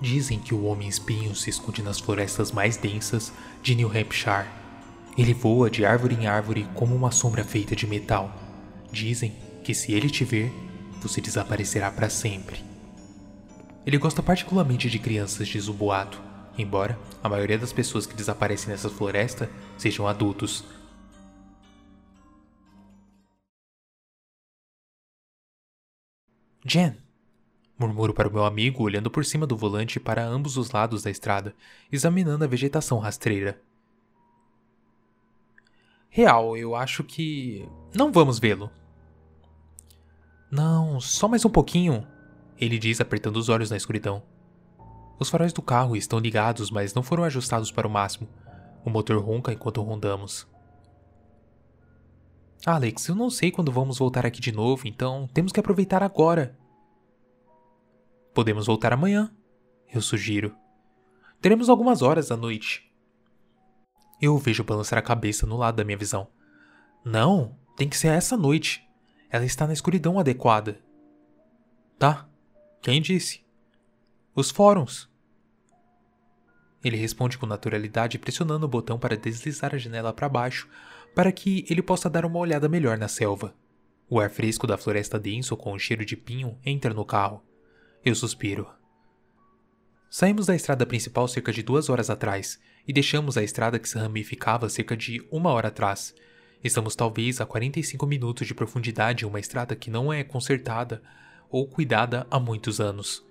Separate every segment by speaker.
Speaker 1: Dizem que o homem-espinho se esconde nas florestas mais densas de New Hampshire. Ele voa de árvore em árvore como uma sombra feita de metal. Dizem que se ele te ver, você desaparecerá para sempre. Ele gosta particularmente de crianças, diz o boato, embora a maioria das pessoas que desaparecem nessa floresta sejam adultos. Jen, Murmuro para o meu amigo, olhando por cima do volante para ambos os lados da estrada, examinando a vegetação rastreira. Real, eu acho que. Não vamos vê-lo. Não, só mais um pouquinho, ele diz, apertando os olhos na escuridão. Os faróis do carro estão ligados, mas não foram ajustados para o máximo. O motor ronca enquanto rondamos. Alex, eu não sei quando vamos voltar aqui de novo, então temos que aproveitar agora. Podemos voltar amanhã, eu sugiro. Teremos algumas horas à noite. Eu o vejo balançar a cabeça no lado da minha visão. Não, tem que ser essa noite. Ela está na escuridão adequada. Tá, quem disse? Os fóruns. Ele responde com naturalidade, pressionando o botão para deslizar a janela para baixo, para que ele possa dar uma olhada melhor na selva. O ar fresco da floresta denso com o cheiro de pinho entra no carro. Eu suspiro. Saímos da estrada principal cerca de duas horas atrás e deixamos a estrada que se ramificava cerca de uma hora atrás. Estamos talvez a 45 minutos de profundidade em uma estrada que não é consertada ou cuidada há muitos anos.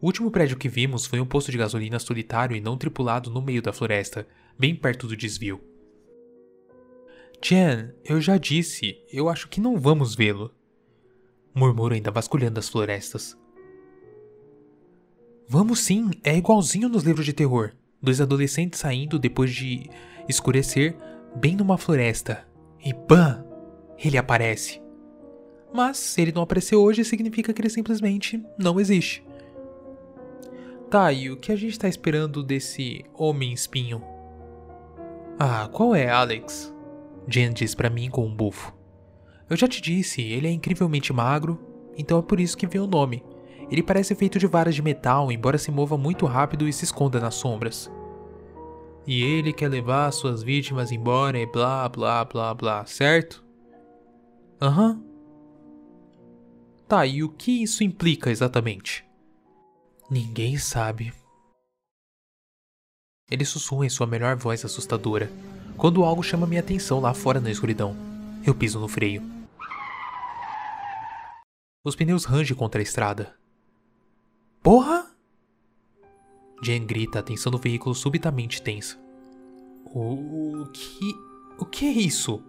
Speaker 1: O último prédio que vimos foi um posto de gasolina solitário e não tripulado no meio da floresta, bem perto do desvio. Jen, eu já disse, eu acho que não vamos vê-lo. Murmuro ainda vasculhando as florestas. Vamos sim, é igualzinho nos livros de terror. Dois adolescentes saindo depois de escurecer, bem numa floresta. E bam! Ele aparece. Mas se ele não apareceu hoje, significa que ele simplesmente não existe. Tá, e o que a gente tá esperando desse homem espinho? Ah, qual é, Alex? Jen diz para mim com um bufo. Eu já te disse, ele é incrivelmente magro, então é por isso que vem o nome. Ele parece feito de varas de metal, embora se mova muito rápido e se esconda nas sombras. E ele quer levar suas vítimas embora e blá blá blá blá, certo? Aham. Uhum. Tá, e o que isso implica exatamente? Ninguém sabe. Ele sussurra em sua melhor voz assustadora, quando algo chama minha atenção lá fora na escuridão. Eu piso no freio. Os pneus rangem contra a estrada, Porra! Jen grita, a tensão do veículo subitamente tensa. O, que. O que é isso?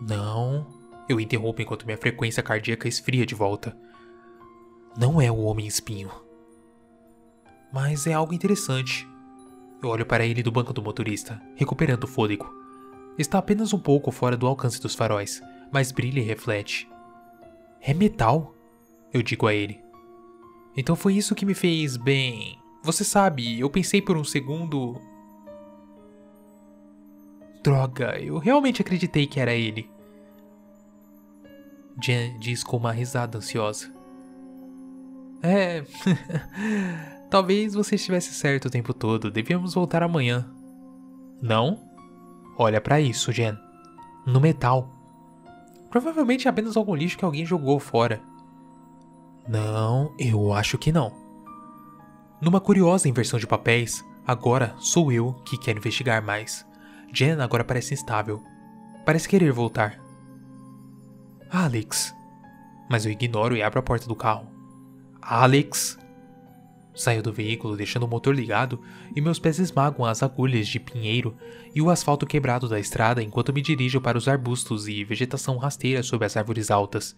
Speaker 1: Não. Eu interrompo enquanto minha frequência cardíaca esfria de volta. Não é o homem espinho. Mas é algo interessante. Eu olho para ele do banco do motorista, recuperando o fôlego. Está apenas um pouco fora do alcance dos faróis, mas brilha e reflete. É metal, eu digo a ele. Então foi isso que me fez bem. Você sabe, eu pensei por um segundo. Droga, eu realmente acreditei que era ele. Jen diz com uma risada ansiosa. É. Talvez você estivesse certo o tempo todo. Devíamos voltar amanhã. Não? Olha para isso, Jen. No metal. Provavelmente é apenas algum lixo que alguém jogou fora. Não, eu acho que não. Numa curiosa inversão de papéis, agora sou eu que quero investigar mais. Jen agora parece instável. Parece querer voltar. Alex. Mas eu ignoro e abro a porta do carro. Alex. Saio do veículo deixando o motor ligado e meus pés esmagam as agulhas de pinheiro e o asfalto quebrado da estrada enquanto me dirijo para os arbustos e vegetação rasteira sob as árvores altas.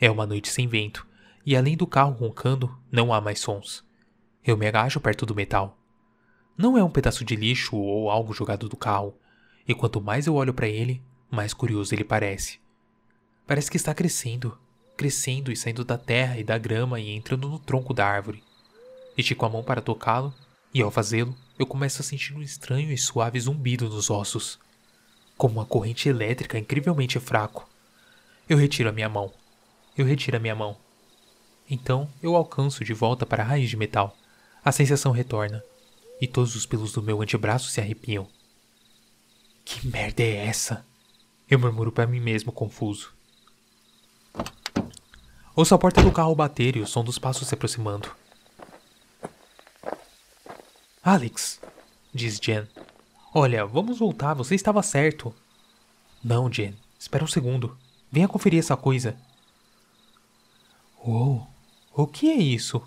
Speaker 1: É uma noite sem vento e além do carro roncando, não há mais sons. Eu me agacho perto do metal. Não é um pedaço de lixo ou algo jogado do carro, e quanto mais eu olho para ele, mais curioso ele parece. Parece que está crescendo, crescendo e saindo da terra e da grama e entrando no tronco da árvore. Estico a mão para tocá-lo, e ao fazê-lo, eu começo a sentir um estranho e suave zumbido nos ossos, como uma corrente elétrica incrivelmente fraco. Eu retiro a minha mão. Eu retiro a minha mão. Então eu alcanço de volta para a raiz de metal. A sensação retorna, e todos os pelos do meu antebraço se arrepiam. Que merda é essa? Eu murmuro para mim mesmo, confuso. Ouço a porta do carro bater e o som dos passos se aproximando. Alex, diz Jen. Olha, vamos voltar, você estava certo. Não, Jen, espera um segundo. Venha conferir essa coisa. Oh, o que é isso?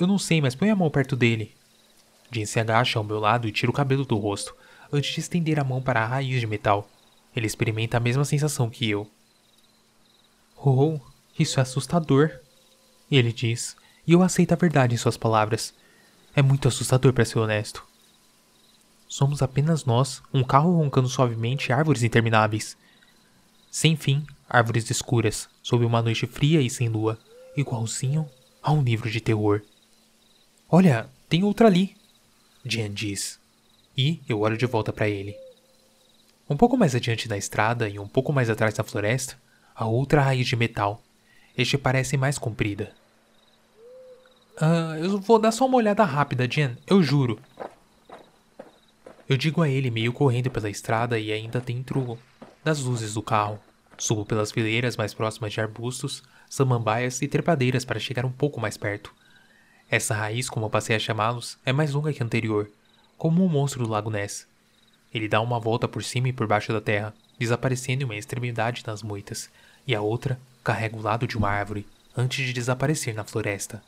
Speaker 1: Eu não sei, mas põe a mão perto dele. Jen se agacha ao meu lado e tira o cabelo do rosto, antes de estender a mão para a raiz de metal. Ele experimenta a mesma sensação que eu. Oh, isso é assustador. Ele diz, e eu aceito a verdade em suas palavras. É muito assustador para ser honesto. Somos apenas nós, um carro roncando suavemente árvores intermináveis. Sem fim, árvores escuras, sob uma noite fria e sem lua, igualzinho a um livro de terror. Olha, tem outra ali, Jen diz. E eu olho de volta para ele. Um pouco mais adiante da estrada e um pouco mais atrás da floresta, a outra raiz de metal. Este parece mais comprida. Ah, eu vou dar só uma olhada rápida, Jen, eu juro. Eu digo a ele meio correndo pela estrada e ainda dentro das luzes do carro. Subo pelas fileiras mais próximas de arbustos, samambaias e trepadeiras para chegar um pouco mais perto. Essa raiz, como eu passei a chamá-los, é mais longa que a anterior, como um monstro do Lago Ness. Ele dá uma volta por cima e por baixo da terra, desaparecendo em uma extremidade nas moitas, e a outra carrega o lado de uma árvore antes de desaparecer na floresta.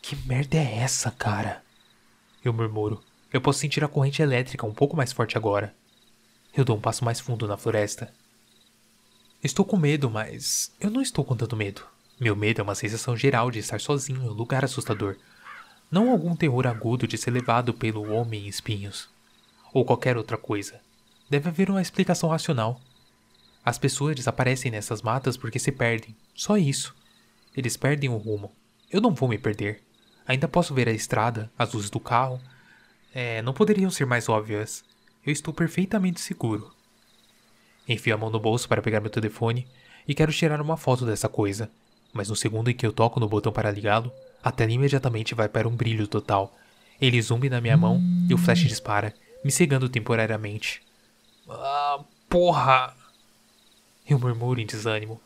Speaker 1: Que merda é essa, cara? Eu murmuro. Eu posso sentir a corrente elétrica um pouco mais forte agora. Eu dou um passo mais fundo na floresta. Estou com medo, mas eu não estou com tanto medo. Meu medo é uma sensação geral de estar sozinho em um lugar assustador. Não algum terror agudo de ser levado pelo homem em espinhos. Ou qualquer outra coisa. Deve haver uma explicação racional. As pessoas desaparecem nessas matas porque se perdem. Só isso. Eles perdem o rumo. Eu não vou me perder. Ainda posso ver a estrada, as luzes do carro, é, não poderiam ser mais óbvias. Eu estou perfeitamente seguro. Enfio a mão no bolso para pegar meu telefone e quero tirar uma foto dessa coisa, mas no segundo em que eu toco no botão para ligá-lo, a tela imediatamente vai para um brilho total. Ele zumbi na minha mão e o flash dispara, me cegando temporariamente. Ah, porra! Eu murmuro em desânimo,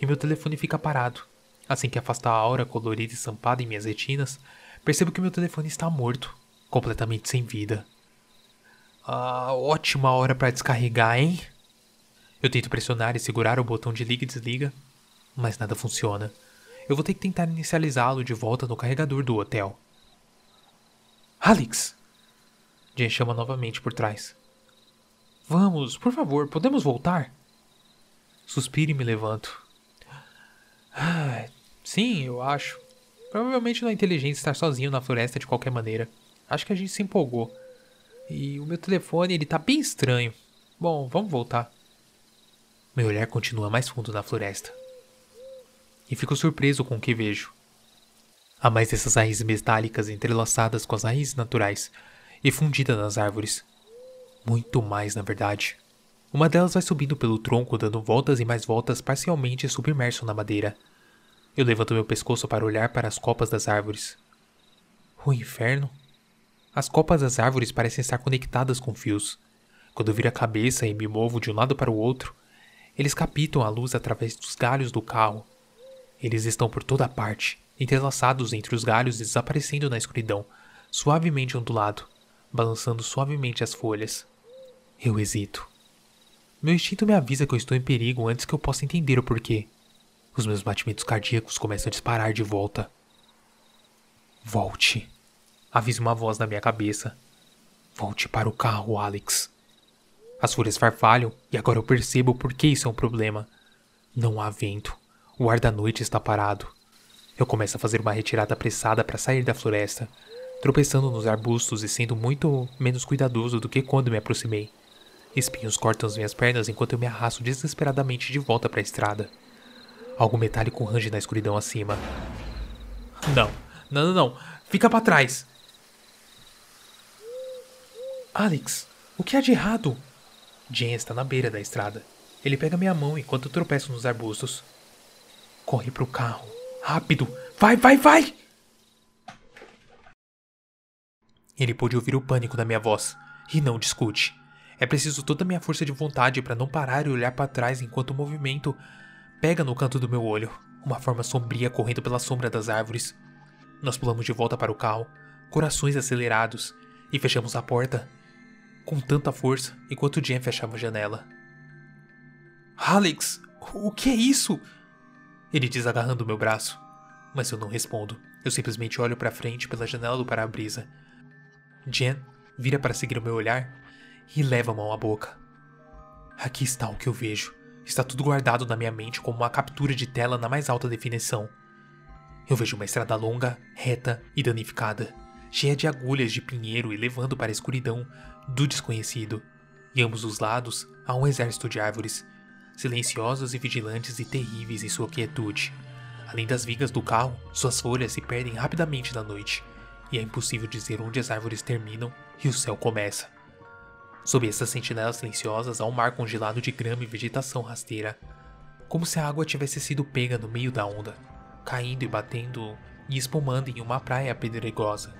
Speaker 1: e meu telefone fica parado. Assim que afasta a aura colorida e estampada em minhas retinas, percebo que meu telefone está morto completamente sem vida. Ah, ótima hora para descarregar, hein? Eu tento pressionar e segurar o botão de liga e desliga, mas nada funciona. Eu vou ter que tentar inicializá-lo de volta no carregador do hotel. Alex! Jen chama novamente por trás. Vamos, por favor, podemos voltar? Suspiro e me levanto. Ah, sim, eu acho. Provavelmente não é inteligente estar sozinho na floresta de qualquer maneira. Acho que a gente se empolgou. E o meu telefone, ele tá bem estranho. Bom, vamos voltar. Meu olhar continua mais fundo na floresta. E fico surpreso com o que vejo. Há mais dessas raízes metálicas entrelaçadas com as raízes naturais e fundidas nas árvores. Muito mais, na verdade. Uma delas vai subindo pelo tronco, dando voltas e mais voltas, parcialmente submerso na madeira. Eu levanto meu pescoço para olhar para as copas das árvores. O inferno? As copas das árvores parecem estar conectadas com fios. Quando eu viro a cabeça e me movo de um lado para o outro, eles captam a luz através dos galhos do carro. Eles estão por toda parte, entrelaçados entre os galhos e desaparecendo na escuridão, suavemente ondulado, balançando suavemente as folhas. Eu hesito. Meu instinto me avisa que eu estou em perigo antes que eu possa entender o porquê. Os meus batimentos cardíacos começam a disparar de volta. Volte avisa uma voz na minha cabeça. Volte para o carro, Alex. As folhas farfalham e agora eu percebo por que isso é um problema. Não há vento. O ar da noite está parado. Eu começo a fazer uma retirada apressada para sair da floresta, tropeçando nos arbustos e sendo muito menos cuidadoso do que quando me aproximei. Espinhos cortam as minhas pernas enquanto eu me arrasto desesperadamente de volta para a estrada. Algo metálico range na escuridão acima. Não, não, não, não. Fica para trás. Alex, o que há de errado? Jen está na beira da estrada. Ele pega minha mão enquanto tropeço nos arbustos. Corre pro carro. Rápido! Vai, vai, vai! Ele pôde ouvir o pânico da minha voz e não discute. É preciso toda a minha força de vontade para não parar e olhar para trás enquanto o movimento pega no canto do meu olho, uma forma sombria correndo pela sombra das árvores. Nós pulamos de volta para o carro, corações acelerados, e fechamos a porta com tanta força enquanto Jen fechava a janela. Alex, o que é isso? Ele diz agarrando meu braço, mas eu não respondo. Eu simplesmente olho para frente pela janela do para-brisa. Jen vira para seguir o meu olhar e leva a mão à boca. Aqui está o que eu vejo. Está tudo guardado na minha mente como uma captura de tela na mais alta definição. Eu vejo uma estrada longa, reta e danificada, cheia de agulhas de pinheiro e levando para a escuridão do desconhecido. E ambos os lados há um exército de árvores, silenciosos e vigilantes e terríveis em sua quietude. Além das vigas do carro, suas folhas se perdem rapidamente na noite, e é impossível dizer onde as árvores terminam e o céu começa. Sob essas sentinelas silenciosas há um mar congelado de grama e vegetação rasteira, como se a água tivesse sido pega no meio da onda, caindo e batendo e espumando em uma praia pedregosa,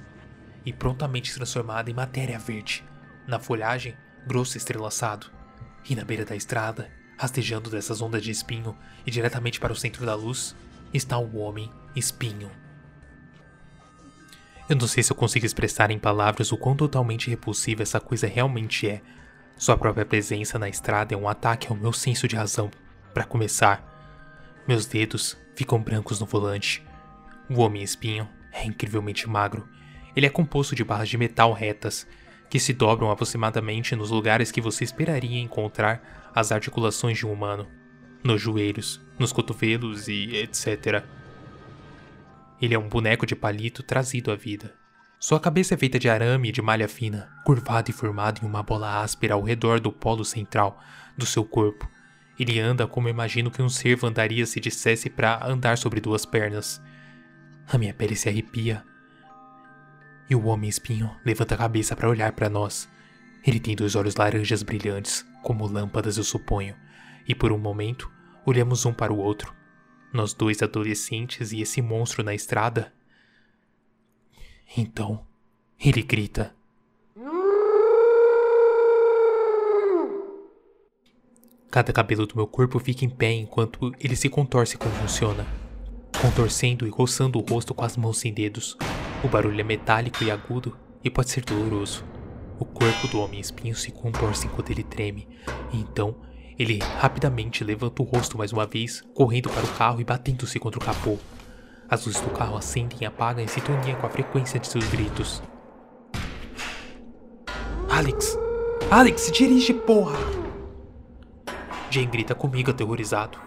Speaker 1: e prontamente transformada em matéria verde, na folhagem grosso estrelaçado, e na beira da estrada, rastejando dessas ondas de espinho e diretamente para o centro da luz, está o homem espinho. Eu não sei se eu consigo expressar em palavras o quão totalmente repulsiva essa coisa realmente é. Sua própria presença na estrada é um ataque ao meu senso de razão. Para começar, meus dedos ficam brancos no volante. O homem espinho é incrivelmente magro. Ele é composto de barras de metal retas, que se dobram aproximadamente nos lugares que você esperaria encontrar as articulações de um humano. Nos joelhos, nos cotovelos e etc. Ele é um boneco de palito trazido à vida. Sua cabeça é feita de arame e de malha fina, curvada e formada em uma bola áspera ao redor do polo central do seu corpo. Ele anda como imagino que um cervo andaria se dissesse para andar sobre duas pernas. A minha pele se arrepia. E o homem espinho levanta a cabeça para olhar para nós. Ele tem dois olhos laranjas brilhantes, como lâmpadas, eu suponho, e por um momento olhamos um para o outro, nós dois adolescentes e esse monstro na estrada. Então, ele grita. Cada cabelo do meu corpo fica em pé enquanto ele se contorce e convulsiona, contorcendo e roçando o rosto com as mãos sem dedos. O barulho é metálico e agudo e pode ser doloroso. O corpo do homem espinho se contorce enquanto ele treme, e então ele rapidamente levanta o rosto mais uma vez, correndo para o carro e batendo-se contra o capô. As luzes do carro acendem e apagam em sintonia com a frequência de seus gritos. Alex! Alex, dirige, porra! Jane grita comigo aterrorizado.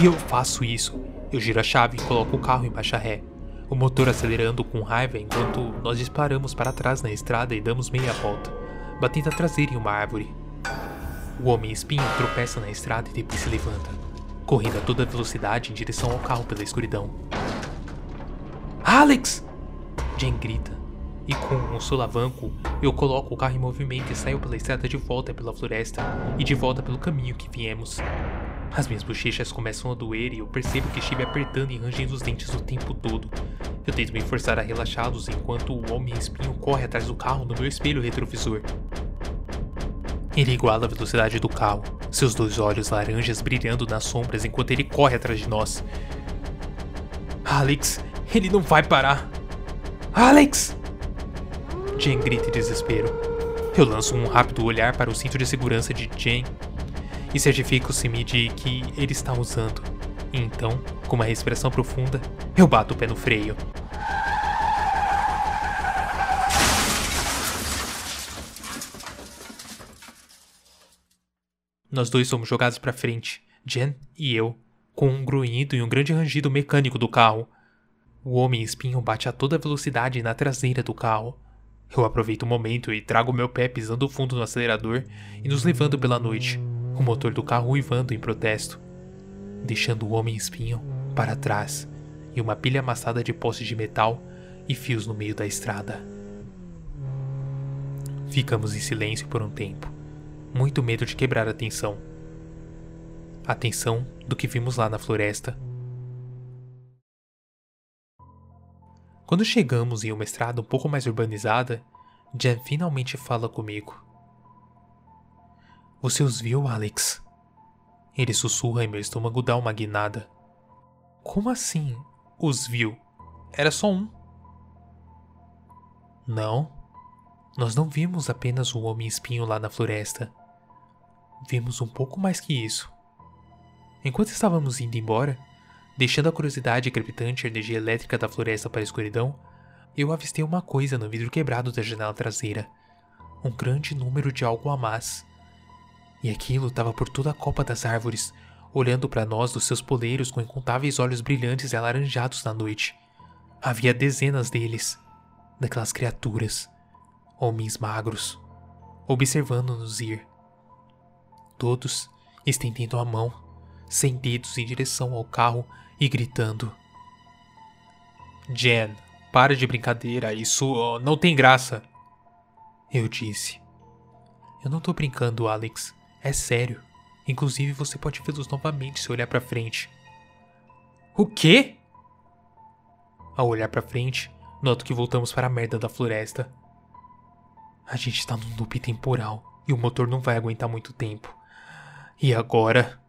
Speaker 1: E eu faço isso. Eu giro a chave e coloco o carro em baixa ré. O motor acelerando com raiva enquanto nós disparamos para trás na estrada e damos meia volta, batendo a traseira em uma árvore. O homem espinho tropeça na estrada e depois se levanta, correndo a toda velocidade em direção ao carro pela escuridão. Alex! Jen grita, e com um solavanco eu coloco o carro em movimento e saio pela estrada de volta pela floresta e de volta pelo caminho que viemos. As minhas bochechas começam a doer e eu percebo que estive apertando e rangendo os dentes o tempo todo. Eu tento me forçar a relaxá-los enquanto o homem espinho corre atrás do carro no meu espelho retrovisor. Ele iguala a velocidade do carro, seus dois olhos laranjas brilhando nas sombras enquanto ele corre atrás de nós. Alex, ele não vai parar! Alex! Jane grita em desespero. Eu lanço um rápido olhar para o cinto de segurança de Jane e certifico-se-me de que ele está usando. Então, com uma respiração profunda, eu bato o pé no freio. Nós dois somos jogados para frente, Jen e eu, com um grunhido e um grande rangido mecânico do carro. O homem espinho bate a toda velocidade na traseira do carro. Eu aproveito o momento e trago meu pé pisando fundo no acelerador e nos levando pela noite, o motor do carro uivando em protesto, deixando o homem espinho para trás e uma pilha amassada de postes de metal e fios no meio da estrada. Ficamos em silêncio por um tempo, muito medo de quebrar a tensão. A tensão do que vimos lá na floresta. Quando chegamos em uma estrada um pouco mais urbanizada, Jan finalmente fala comigo. Você os viu, Alex? Ele sussurra e meu estômago dá uma guinada. Como assim? Os viu? Era só um. Não. Nós não vimos apenas um homem espinho lá na floresta. Vimos um pouco mais que isso. Enquanto estávamos indo embora, deixando a curiosidade crepitante a energia elétrica da floresta para a escuridão, eu avistei uma coisa no vidro quebrado da janela traseira. Um grande número de algo a mais. E aquilo estava por toda a copa das árvores, olhando para nós dos seus poleiros com incontáveis olhos brilhantes e alaranjados na noite. Havia dezenas deles, daquelas criaturas, homens magros, observando-nos ir. Todos estendendo a mão, sem dedos em direção ao carro e gritando: Jen, para de brincadeira, isso não tem graça. Eu disse: Eu não tô brincando, Alex, é sério. Inclusive você pode vê-los novamente se olhar para frente. O quê? Ao olhar para frente, noto que voltamos para a merda da floresta. A gente está num loop temporal e o motor não vai aguentar muito tempo. E agora?